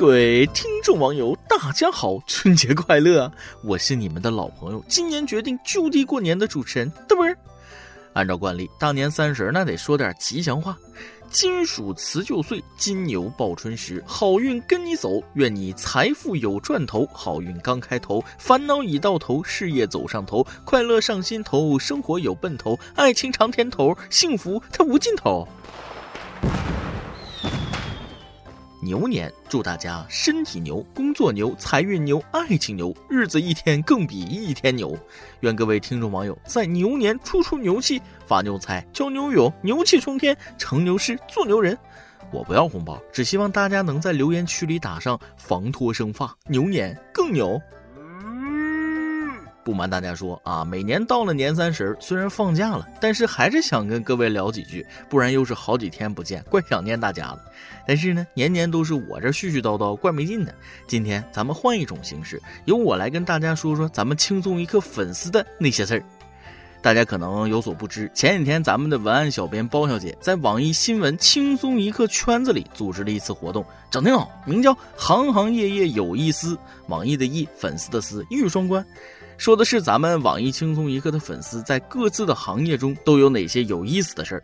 各位听众网友，大家好，春节快乐！我是你们的老朋友，今年决定就地过年的主持人嘚啵儿。按照惯例，大年三十那得说点吉祥话。金属辞旧岁，金牛报春时，好运跟你走，愿你财富有赚头，好运刚开头，烦恼已到头，事业走上头，快乐上心头，生活有奔头，爱情尝甜头，幸福它无尽头。牛年，祝大家身体牛，工作牛，财运牛，爱情牛，日子一天更比一天牛。愿各位听众网友在牛年处处牛气，发牛财，交牛友，牛气冲天，成牛师，做牛人。我不要红包，只希望大家能在留言区里打上“防脱生发”，牛年更牛。不瞒大家说啊，每年到了年三十儿，虽然放假了，但是还是想跟各位聊几句，不然又是好几天不见，怪想念大家了。但是呢，年年都是我这絮絮叨叨，怪没劲的。今天咱们换一种形式，由我来跟大家说说咱们轻松一刻粉丝的那些事儿。大家可能有所不知，前几天咱们的文案小编包小姐在网易新闻轻松一刻圈子里组织了一次活动，整挺好，名叫“行行业业有意思”，网易的易，粉丝的丝，一语双关。说的是咱们网易轻松一刻的粉丝在各自的行业中都有哪些有意思的事儿。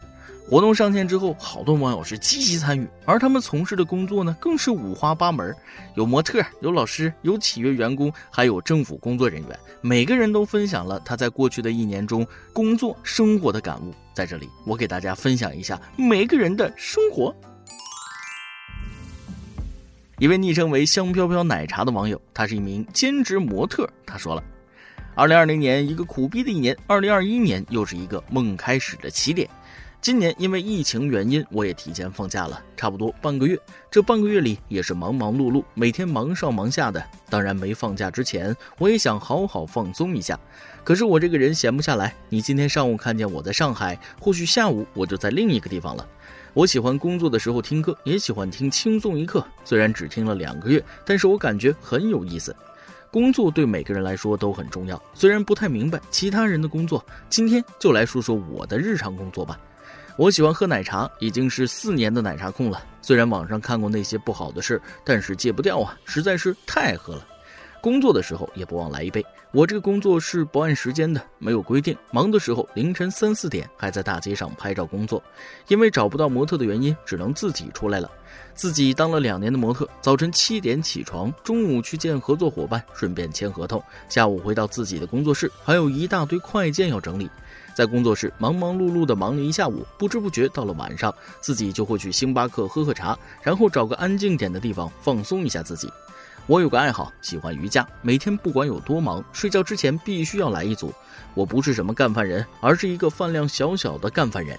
活动上线之后，好多网友是积极参与，而他们从事的工作呢，更是五花八门，有模特，有老师，有企业员工，还有政府工作人员。每个人都分享了他在过去的一年中工作生活的感悟。在这里，我给大家分享一下每个人的生活。一位昵称为“香飘飘奶茶”的网友，他是一名兼职模特，他说了。二零二零年一个苦逼的一年，二零二一年又是一个梦开始的起点。今年因为疫情原因，我也提前放假了，差不多半个月。这半个月里也是忙忙碌碌，每天忙上忙下的。当然，没放假之前，我也想好好放松一下。可是我这个人闲不下来。你今天上午看见我在上海，或许下午我就在另一个地方了。我喜欢工作的时候听歌，也喜欢听轻松一刻。虽然只听了两个月，但是我感觉很有意思。工作对每个人来说都很重要，虽然不太明白其他人的工作，今天就来说说我的日常工作吧。我喜欢喝奶茶，已经是四年的奶茶控了。虽然网上看过那些不好的事，但是戒不掉啊，实在是太爱喝了。工作的时候也不忘来一杯。我这个工作是不按时间的，没有规定。忙的时候凌晨三四点还在大街上拍照工作，因为找不到模特的原因，只能自己出来了。自己当了两年的模特，早晨七点起床，中午去见合作伙伴，顺便签合同，下午回到自己的工作室，还有一大堆快件要整理。在工作室忙忙碌碌的忙了一下午，不知不觉到了晚上，自己就会去星巴克喝喝茶，然后找个安静点的地方放松一下自己。我有个爱好，喜欢瑜伽，每天不管有多忙，睡觉之前必须要来一组。我不是什么干饭人，而是一个饭量小小的干饭人。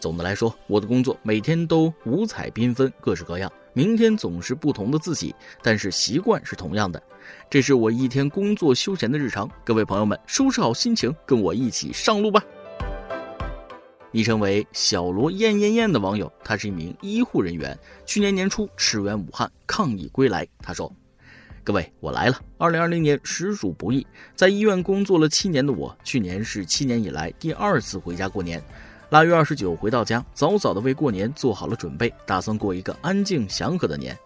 总的来说，我的工作每天都五彩缤纷，各式各样。明天总是不同的自己，但是习惯是同样的。这是我一天工作休闲的日常。各位朋友们，收拾好心情，跟我一起上路吧。昵称为小罗艳艳艳的网友，他是一名医护人员，去年年初驰援武汉抗疫归来。他说：“各位，我来了。二零二零年实属不易，在医院工作了七年的我，去年是七年以来第二次回家过年。”腊月二十九回到家，早早的为过年做好了准备，打算过一个安静祥和的年。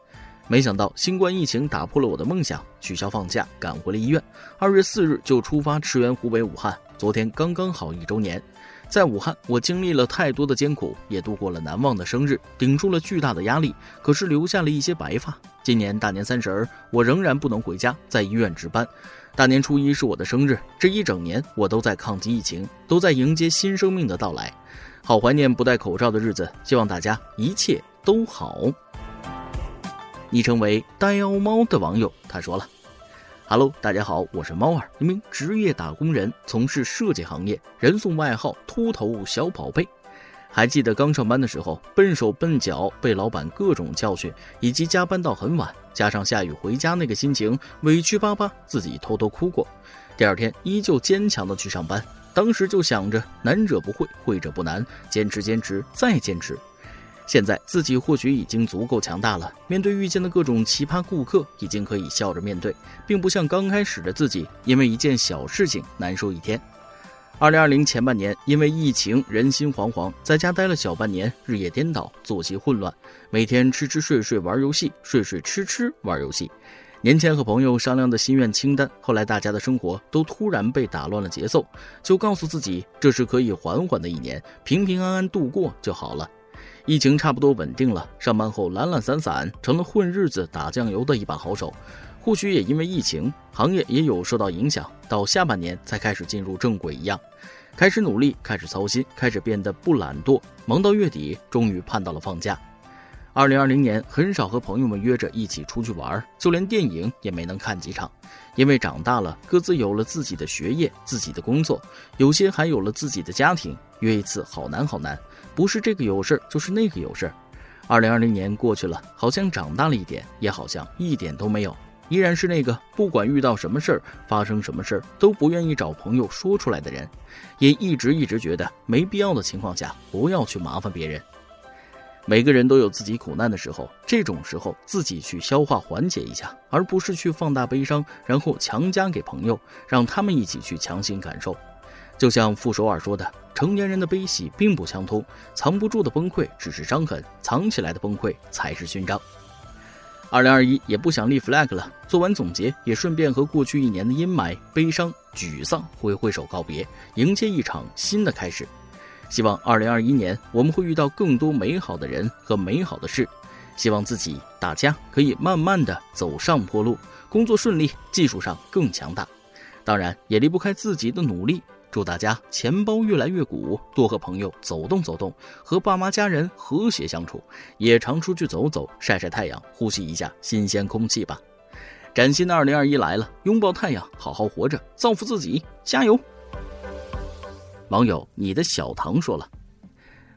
没想到新冠疫情打破了我的梦想，取消放假，赶回了医院。二月四日就出发驰援湖北武汉，昨天刚刚好一周年。在武汉，我经历了太多的艰苦，也度过了难忘的生日，顶住了巨大的压力，可是留下了一些白发。今年大年三十儿，我仍然不能回家，在医院值班。大年初一是我的生日，这一整年我都在抗击疫情，都在迎接新生命的到来。好怀念不戴口罩的日子，希望大家一切都好。昵称为呆妖猫的网友他说了：“Hello，大家好，我是猫儿，一名职业打工人，从事设计行业，人送外号‘秃头小宝贝’。还记得刚上班的时候，笨手笨脚，被老板各种教训，以及加班到很晚，加上下雨回家那个心情，委屈巴巴，自己偷偷哭过。第二天依旧坚强的去上班，当时就想着难者不会，会者不难，坚持坚持再坚持。现在自己或许已经足够强大了，面对遇见的各种奇葩顾客，已经可以笑着面对，并不像刚开始的自己，因为一件小事情难受一天。二零二零前半年，因为疫情，人心惶惶，在家待了小半年，日夜颠倒，作息混乱，每天吃吃睡睡玩游戏，睡睡吃吃玩游戏。年前和朋友商量的心愿清单，后来大家的生活都突然被打乱了节奏，就告诉自己这是可以缓缓的一年，平平安安度过就好了。疫情差不多稳定了，上班后懒懒散散，成了混日子打酱油的一把好手。或许也因为疫情，行业也有受到影响，到下半年才开始进入正轨一样，开始努力，开始操心，开始变得不懒惰，忙到月底，终于盼到了放假。二零二零年很少和朋友们约着一起出去玩，就连电影也没能看几场，因为长大了，各自有了自己的学业、自己的工作，有些还有了自己的家庭，约一次好难好难，不是这个有事儿就是那个有事儿二零二零年过去了，好像长大了一点，也好像一点都没有。依然是那个不管遇到什么事儿、发生什么事儿都不愿意找朋友说出来的人，也一直一直觉得没必要的情况下不要去麻烦别人。每个人都有自己苦难的时候，这种时候自己去消化缓解一下，而不是去放大悲伤，然后强加给朋友，让他们一起去强行感受。就像傅首尔说的：“成年人的悲喜并不相通，藏不住的崩溃只是伤痕，藏起来的崩溃才是勋章。”二零二一也不想立 flag 了，做完总结，也顺便和过去一年的阴霾、悲伤、沮丧挥挥手告别，迎接一场新的开始。希望二零二一年我们会遇到更多美好的人和美好的事。希望自己大家可以慢慢的走上坡路，工作顺利，技术上更强大。当然也离不开自己的努力。祝大家钱包越来越鼓，多和朋友走动走动，和爸妈家人和谐相处，也常出去走走，晒晒太阳，呼吸一下新鲜空气吧。崭新的二零二一来了，拥抱太阳，好好活着，造福自己，加油！网友你的小唐说了，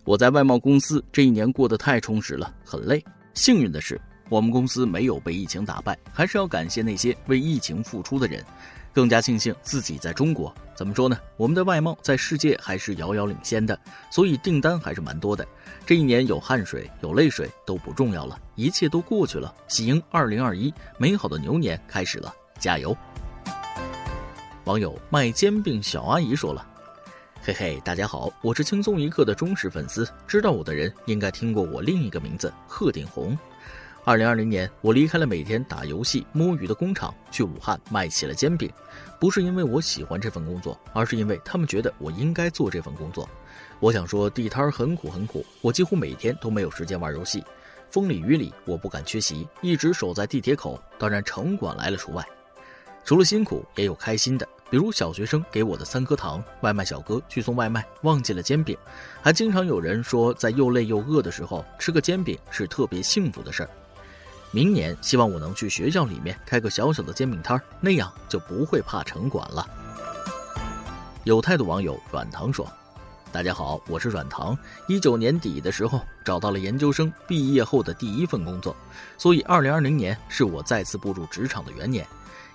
我在外贸公司这一年过得太充实了，很累。幸运的是，我们公司没有被疫情打败，还是要感谢那些为疫情付出的人。更加庆幸自己在中国，怎么说呢？我们的外贸在世界还是遥遥领先的，所以订单还是蛮多的。这一年有汗水有泪水都不重要了，一切都过去了。喜迎二零二一，美好的牛年开始了，加油！网友卖煎饼小阿姨说了：“嘿嘿，大家好，我是轻松一刻的忠实粉丝，知道我的人应该听过我另一个名字鹤顶红。”二零二零年，我离开了每天打游戏摸鱼的工厂，去武汉卖起了煎饼。不是因为我喜欢这份工作，而是因为他们觉得我应该做这份工作。我想说，地摊很苦很苦，我几乎每天都没有时间玩游戏，风里雨里我不敢缺席，一直守在地铁口。当然，城管来了除外。除了辛苦，也有开心的，比如小学生给我的三颗糖，外卖小哥去送外卖忘记了煎饼，还经常有人说，在又累又饿的时候吃个煎饼是特别幸福的事儿。明年希望我能去学校里面开个小小的煎饼摊儿，那样就不会怕城管了。有态度网友软糖说：“大家好，我是软糖。一九年底的时候找到了研究生毕业后的第一份工作，所以二零二零年是我再次步入职场的元年。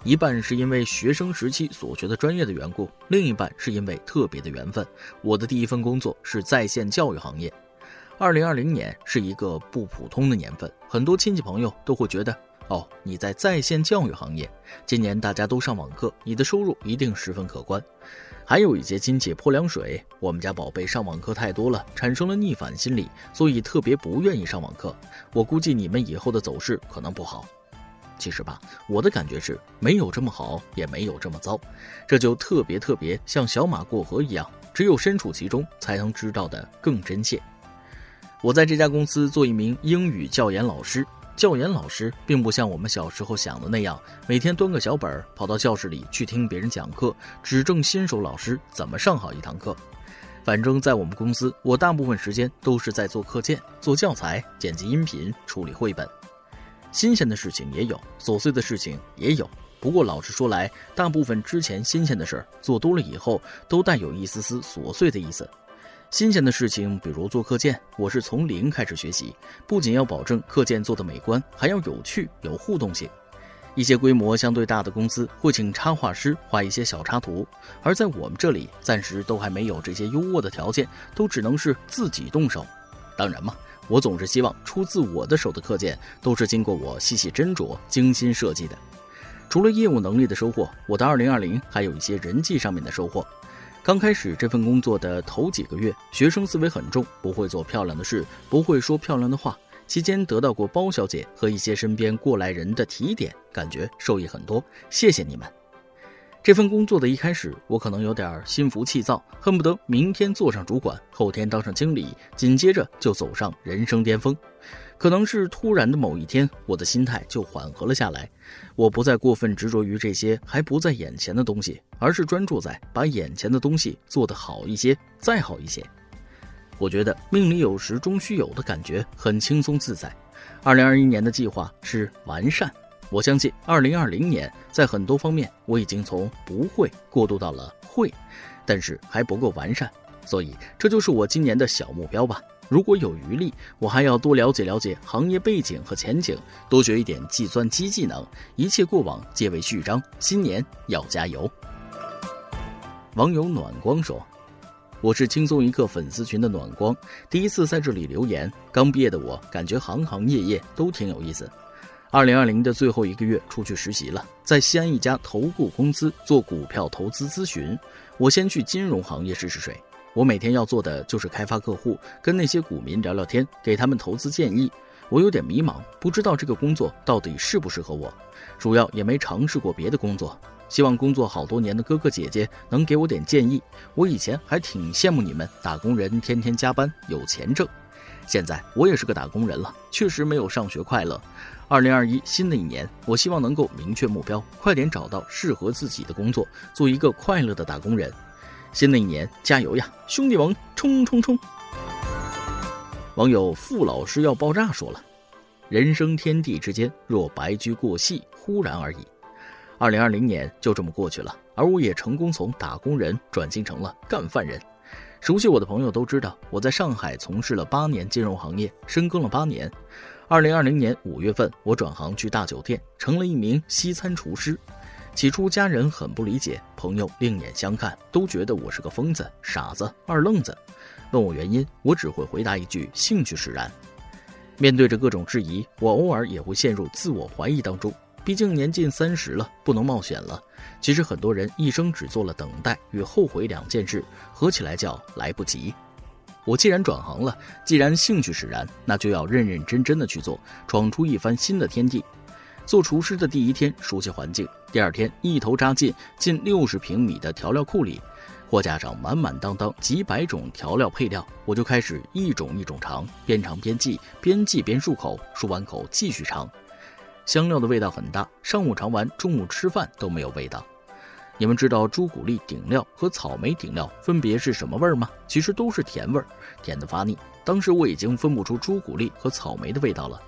一半是因为学生时期所学的专业的缘故，另一半是因为特别的缘分。我的第一份工作是在线教育行业。”二零二零年是一个不普通的年份，很多亲戚朋友都会觉得，哦，你在在线教育行业，今年大家都上网课，你的收入一定十分可观。还有一些亲戚泼凉水，我们家宝贝上网课太多了，产生了逆反心理，所以特别不愿意上网课。我估计你们以后的走势可能不好。其实吧，我的感觉是没有这么好，也没有这么糟，这就特别特别像小马过河一样，只有身处其中才能知道的更真切。我在这家公司做一名英语教研老师。教研老师并不像我们小时候想的那样，每天端个小本儿跑到教室里去听别人讲课，指正新手老师怎么上好一堂课。反正，在我们公司，我大部分时间都是在做课件、做教材、剪辑音频、处理绘本。新鲜的事情也有，琐碎的事情也有。不过，老实说来，大部分之前新鲜的事儿做多了以后，都带有一丝丝琐碎的意思。新鲜的事情，比如做课件，我是从零开始学习，不仅要保证课件做的美观，还要有趣、有互动性。一些规模相对大的公司会请插画师画一些小插图，而在我们这里，暂时都还没有这些优渥的条件，都只能是自己动手。当然嘛，我总是希望出自我的手的课件都是经过我细细斟酌、精心设计的。除了业务能力的收获，我的2020还有一些人际上面的收获。刚开始这份工作的头几个月，学生思维很重，不会做漂亮的事，不会说漂亮的话。期间得到过包小姐和一些身边过来人的提点，感觉受益很多。谢谢你们。这份工作的一开始，我可能有点心浮气躁，恨不得明天做上主管，后天当上经理，紧接着就走上人生巅峰。可能是突然的某一天，我的心态就缓和了下来。我不再过分执着于这些还不在眼前的东西，而是专注在把眼前的东西做得好一些，再好一些。我觉得命里有时终须有的感觉很轻松自在。二零二一年的计划是完善，我相信二零二零年在很多方面我已经从不会过渡到了会，但是还不够完善，所以这就是我今年的小目标吧。如果有余力，我还要多了解了解行业背景和前景，多学一点计算机技能。一切过往皆为序章，新年要加油。网友暖光说：“我是轻松一刻粉丝群的暖光，第一次在这里留言。刚毕业的我，感觉行行业业都挺有意思。二零二零的最后一个月，出去实习了，在西安一家投顾公司做股票投资咨询。我先去金融行业试试水。”我每天要做的就是开发客户，跟那些股民聊聊天，给他们投资建议。我有点迷茫，不知道这个工作到底适不适合我，主要也没尝试过别的工作。希望工作好多年的哥哥姐姐能给我点建议。我以前还挺羡慕你们打工人，天天加班有钱挣。现在我也是个打工人了，确实没有上学快乐。二零二一新的一年，我希望能够明确目标，快点找到适合自己的工作，做一个快乐的打工人。新的一年，加油呀，兄弟们，冲冲冲！网友傅老师要爆炸说了：“人生天地之间，若白驹过隙，忽然而已。”二零二零年就这么过去了，而我也成功从打工人转型成了干饭人。熟悉我的朋友都知道，我在上海从事了八年金融行业，深耕了八年。二零二零年五月份，我转行去大酒店，成了一名西餐厨师。起初家人很不理解，朋友另眼相看，都觉得我是个疯子、傻子、二愣子。问我原因，我只会回答一句：兴趣使然。面对着各种质疑，我偶尔也会陷入自我怀疑当中。毕竟年近三十了，不能冒险了。其实很多人一生只做了等待与后悔两件事，合起来叫来不及。我既然转行了，既然兴趣使然，那就要认认真真的去做，闯出一番新的天地。做厨师的第一天，熟悉环境；第二天，一头扎进近六十平米的调料库里，货架上满满当当几百种调料配料，我就开始一种一种尝，边尝边记，边记边漱口，漱完口继续尝。香料的味道很大，上午尝完，中午吃饭都没有味道。你们知道朱古力顶料和草莓顶料分别是什么味儿吗？其实都是甜味儿，甜的发腻。当时我已经分不出朱古力和草莓的味道了。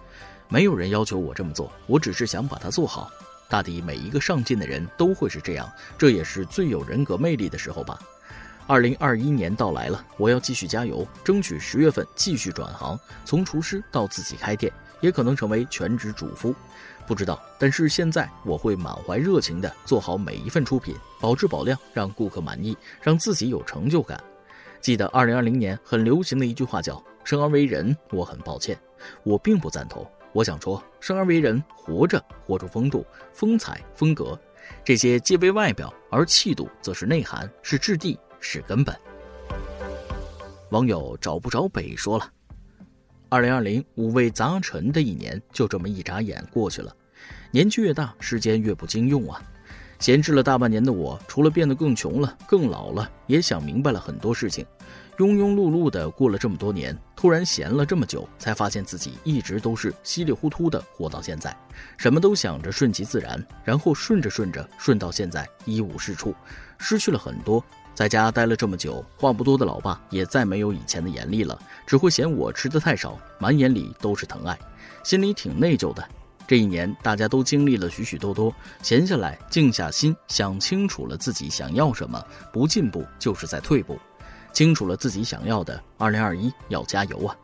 没有人要求我这么做，我只是想把它做好。大抵每一个上进的人都会是这样，这也是最有人格魅力的时候吧。二零二一年到来了，我要继续加油，争取十月份继续转行，从厨师到自己开店，也可能成为全职主夫，不知道。但是现在我会满怀热情地做好每一份出品，保质保量，让顾客满意，让自己有成就感。记得二零二零年很流行的一句话叫“生而为人，我很抱歉”，我并不赞同。我想说，生而为人，活着活出风度、风采、风格，这些皆为外表，而气度则是内涵，是质地，是根本。网友找不着北说了：“二零二零五味杂陈的一年，就这么一眨眼过去了。年纪越大，时间越不经用啊。闲置了大半年的我，除了变得更穷了、更老了，也想明白了很多事情。”庸庸碌碌的过了这么多年，突然闲了这么久，才发现自己一直都是稀里糊涂的活到现在，什么都想着顺其自然，然后顺着顺着顺到现在一无是处，失去了很多。在家待了这么久，话不多的老爸也再没有以前的严厉了，只会嫌我吃的太少，满眼里都是疼爱，心里挺内疚的。这一年大家都经历了许许多多，闲下来静下心想清楚了自己想要什么，不进步就是在退步。清楚了自己想要的，二零二一要加油啊！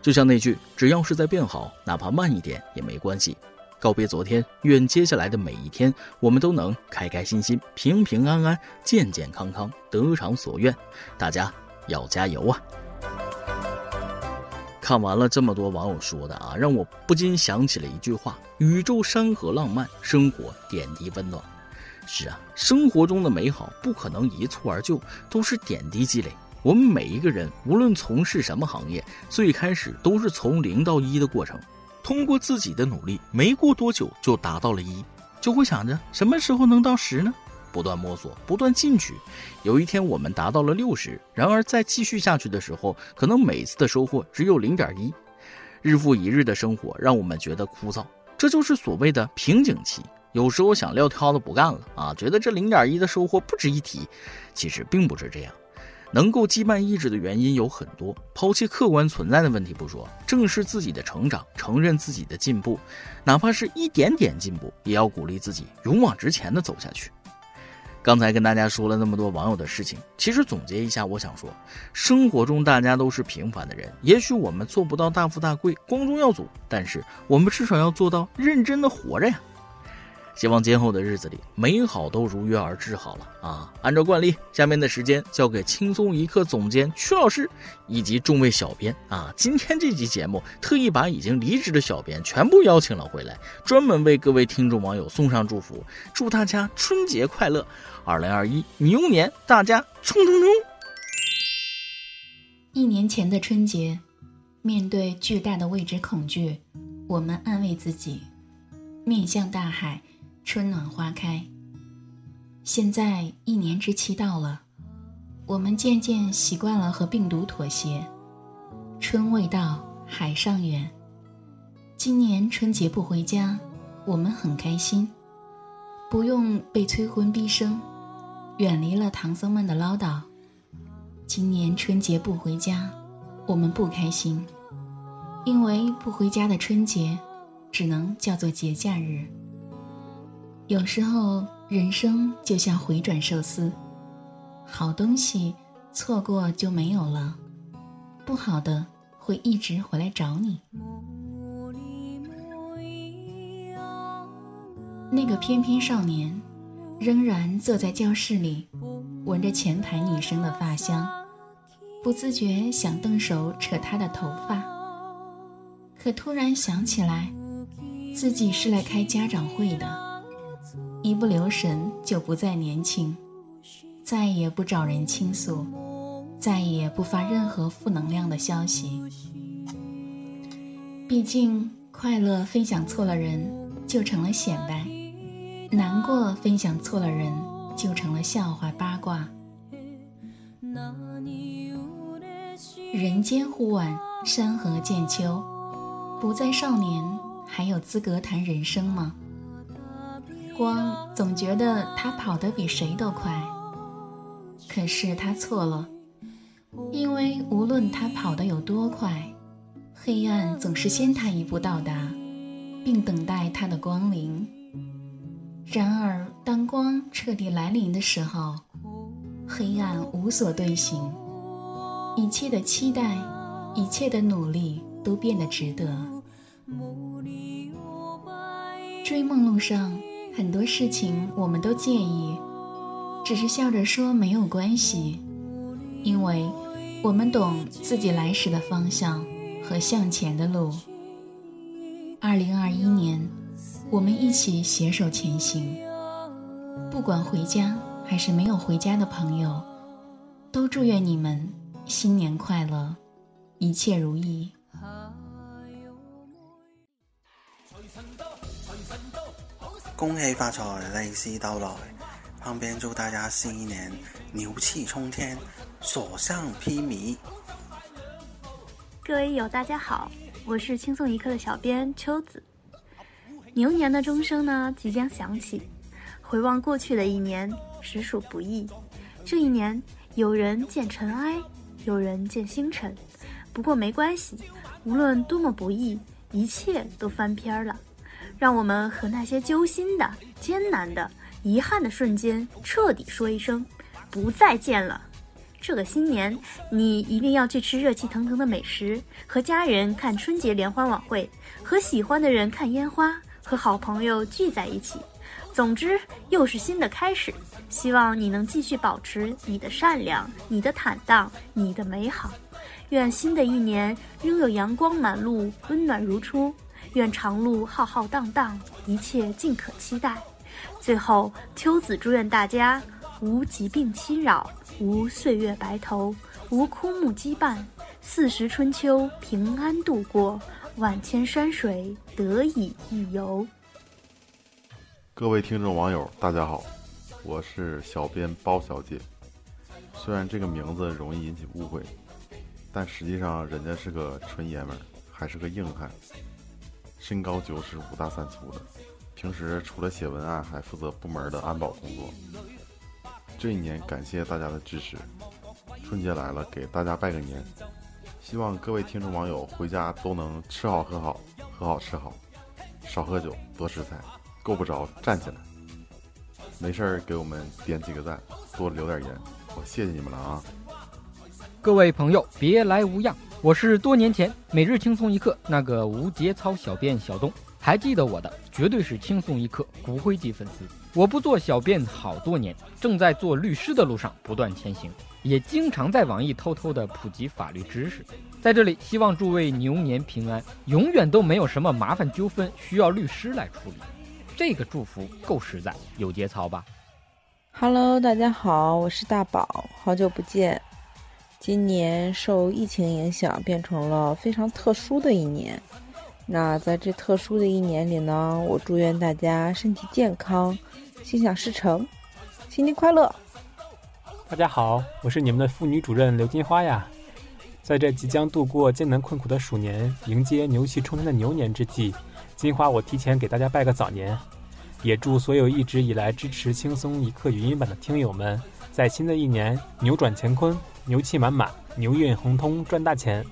就像那句，只要是在变好，哪怕慢一点也没关系。告别昨天，愿接下来的每一天，我们都能开开心心、平平安安、健健康康、得偿所愿。大家要加油啊！看完了这么多网友说的啊，让我不禁想起了一句话：宇宙山河浪漫，生活点滴温暖。是啊，生活中的美好不可能一蹴而就，都是点滴积累。我们每一个人，无论从事什么行业，最开始都是从零到一的过程。通过自己的努力，没过多久就达到了一，就会想着什么时候能到十呢？不断摸索，不断进取，有一天我们达到了六十。然而再继续下去的时候，可能每次的收获只有零点一。日复一日的生活让我们觉得枯燥，这就是所谓的瓶颈期。有时候想撂挑子不干了啊，觉得这零点一的收获不值一提。其实并不是这样。能够羁绊意志的原因有很多，抛弃客观存在的问题不说，正视自己的成长，承认自己的进步，哪怕是一点点进步，也要鼓励自己勇往直前的走下去。刚才跟大家说了那么多网友的事情，其实总结一下，我想说，生活中大家都是平凡的人，也许我们做不到大富大贵、光宗耀祖，但是我们至少要做到认真的活着呀。希望今后的日子里，美好都如约而至。好了啊，按照惯例，下面的时间交给轻松一刻总监曲老师以及众位小编啊。今天这期节目特意把已经离职的小编全部邀请了回来，专门为各位听众网友送上祝福，祝大家春节快乐，二零二一牛年大家冲冲冲！一年前的春节，面对巨大的未知恐惧，我们安慰自己，面向大海。春暖花开。现在一年之期到了，我们渐渐习惯了和病毒妥协。春未到，海尚远。今年春节不回家，我们很开心，不用被催婚逼生，远离了唐僧们的唠叨。今年春节不回家，我们不开心，因为不回家的春节，只能叫做节假日。有时候，人生就像回转寿司，好东西错过就没有了，不好的会一直回来找你。那个翩翩少年，仍然坐在教室里，闻着前排女生的发香，不自觉想动手扯她的头发，可突然想起来，自己是来开家长会的。一不留神就不再年轻，再也不找人倾诉，再也不发任何负能量的消息。毕竟，快乐分享错了人就成了显摆，难过分享错了人就成了笑话八卦。人间忽晚，山河渐秋，不再少年，还有资格谈人生吗？光总觉得他跑得比谁都快，可是他错了，因为无论他跑得有多快，黑暗总是先他一步到达，并等待他的光临。然而，当光彻底来临的时候，黑暗无所遁形，一切的期待，一切的努力都变得值得。追梦路上。很多事情我们都介意，只是笑着说没有关系，因为我们懂自己来时的方向和向前的路。二零二一年，我们一起携手前行。不管回家还是没有回家的朋友，都祝愿你们新年快乐，一切如意。恭喜发财，利是到来。旁边祝大家新一年牛气冲天，所向披靡。各位友，大家好，我是轻松一刻的小编秋子。牛年的钟声呢即将响起，回望过去的一年，实属不易。这一年，有人见尘埃，有人见星辰。不过没关系，无论多么不易，一切都翻篇了。让我们和那些揪心的、艰难的、遗憾的瞬间彻底说一声不再见了。这个新年，你一定要去吃热气腾腾的美食，和家人看春节联欢晚会，和喜欢的人看烟花，和好朋友聚在一起。总之，又是新的开始。希望你能继续保持你的善良、你的坦荡、你的美好。愿新的一年拥有阳光满路，温暖如初。愿长路浩浩荡荡，一切尽可期待。最后，秋子祝愿大家无疾病侵扰，无岁月白头，无枯木羁绊，四时春秋平安度过，万千山水得以一游。各位听众网友，大家好，我是小编包小姐。虽然这个名字容易引起误会，但实际上人家是个纯爷们儿，还是个硬汉，身高九尺，五大三粗的。平时除了写文案，还负责部门的安保工作。这一年感谢大家的支持，春节来了，给大家拜个年。希望各位听众网友回家都能吃好喝好，喝好吃好，少喝酒，多吃菜，够不着站起来。没事儿给我们点几个赞，多留点言，我谢谢你们了啊！各位朋友，别来无恙，我是多年前每日轻松一刻那个无节操小编小东。还记得我的，绝对是轻松一刻骨灰级粉丝。我不做小便好多年，正在做律师的路上不断前行，也经常在网易偷偷的普及法律知识。在这里，希望诸位牛年平安，永远都没有什么麻烦纠纷需要律师来处理。这个祝福够实在，有节操吧？Hello，大家好，我是大宝，好久不见。今年受疫情影响，变成了非常特殊的一年。那在这特殊的一年里呢，我祝愿大家身体健康，心想事成，新年快乐！大家好，我是你们的妇女主任刘金花呀。在这即将度过艰难困苦的鼠年，迎接牛气冲天的牛年之际，金花我提前给大家拜个早年，也祝所有一直以来支持轻松一刻语音版的听友们，在新的一年扭转乾坤，牛气满满，牛运亨通，赚大钱。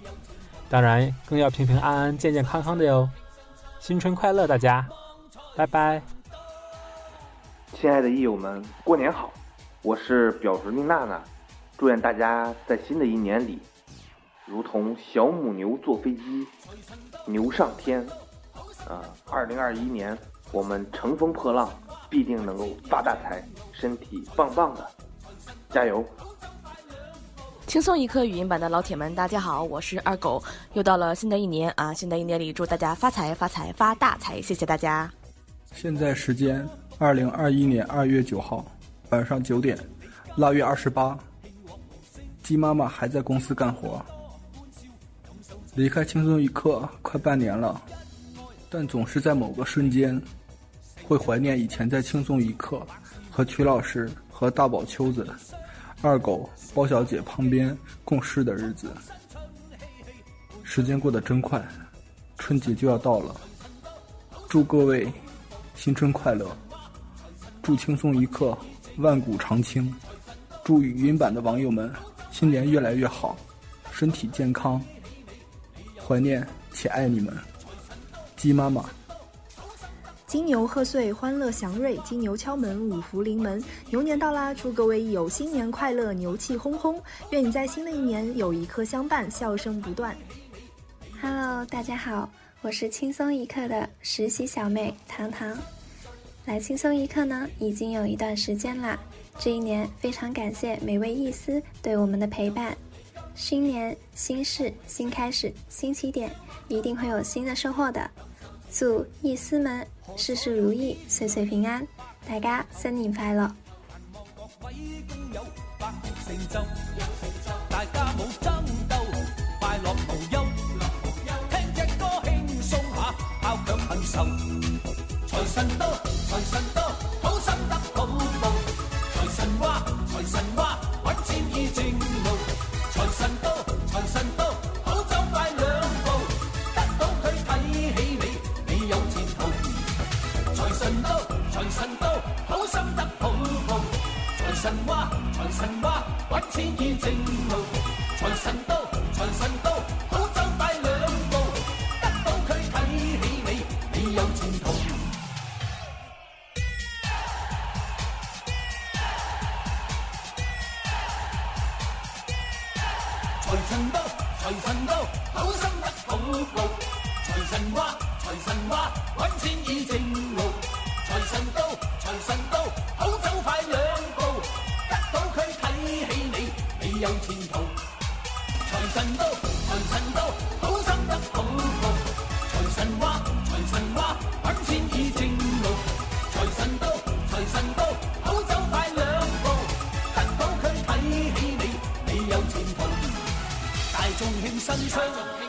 当然，更要平平安安、健健康康的哟！新春快乐，大家，拜拜！亲爱的益友们，过年好！我是表侄女娜娜，祝愿大家在新的一年里，如同小母牛坐飞机，牛上天！啊，二零二一年我们乘风破浪，必定能够发大财，身体棒棒的，加油！轻松一刻语音版的老铁们，大家好，我是二狗。又到了新的一年啊，新的一年里祝大家发财发财发大财，谢谢大家。现在时间二零二一年二月九号晚上九点，腊月二十八。鸡妈妈还在公司干活。离开轻松一刻快半年了，但总是在某个瞬间，会怀念以前在轻松一刻和曲老师和大宝秋子。二狗包小姐旁边共事的日子，时间过得真快，春节就要到了。祝各位新春快乐，祝轻松一刻万古长青，祝语音版的网友们新年越来越好，身体健康。怀念且爱你们，鸡妈妈。金牛贺岁，欢乐祥瑞；金牛敲门，五福临门。牛年到啦，祝各位益友新年快乐，牛气哄哄！愿你在新的一年有一颗相伴，笑声不断。Hello，大家好，我是轻松一刻的实习小妹糖糖。来轻松一刻呢，已经有一段时间啦。这一年非常感谢每位艺思对我们的陪伴。新年新事新开始，新起点，一定会有新的收获的。祝艺思们事事如意，岁岁平安，大家新年快乐！财神到，财神到，好心得好报。财神话，财神话，揾钱已正路。财神到，财神到，好走快两步。得到佢睇起你，你有前途，财神到，财神到，好共庆新春。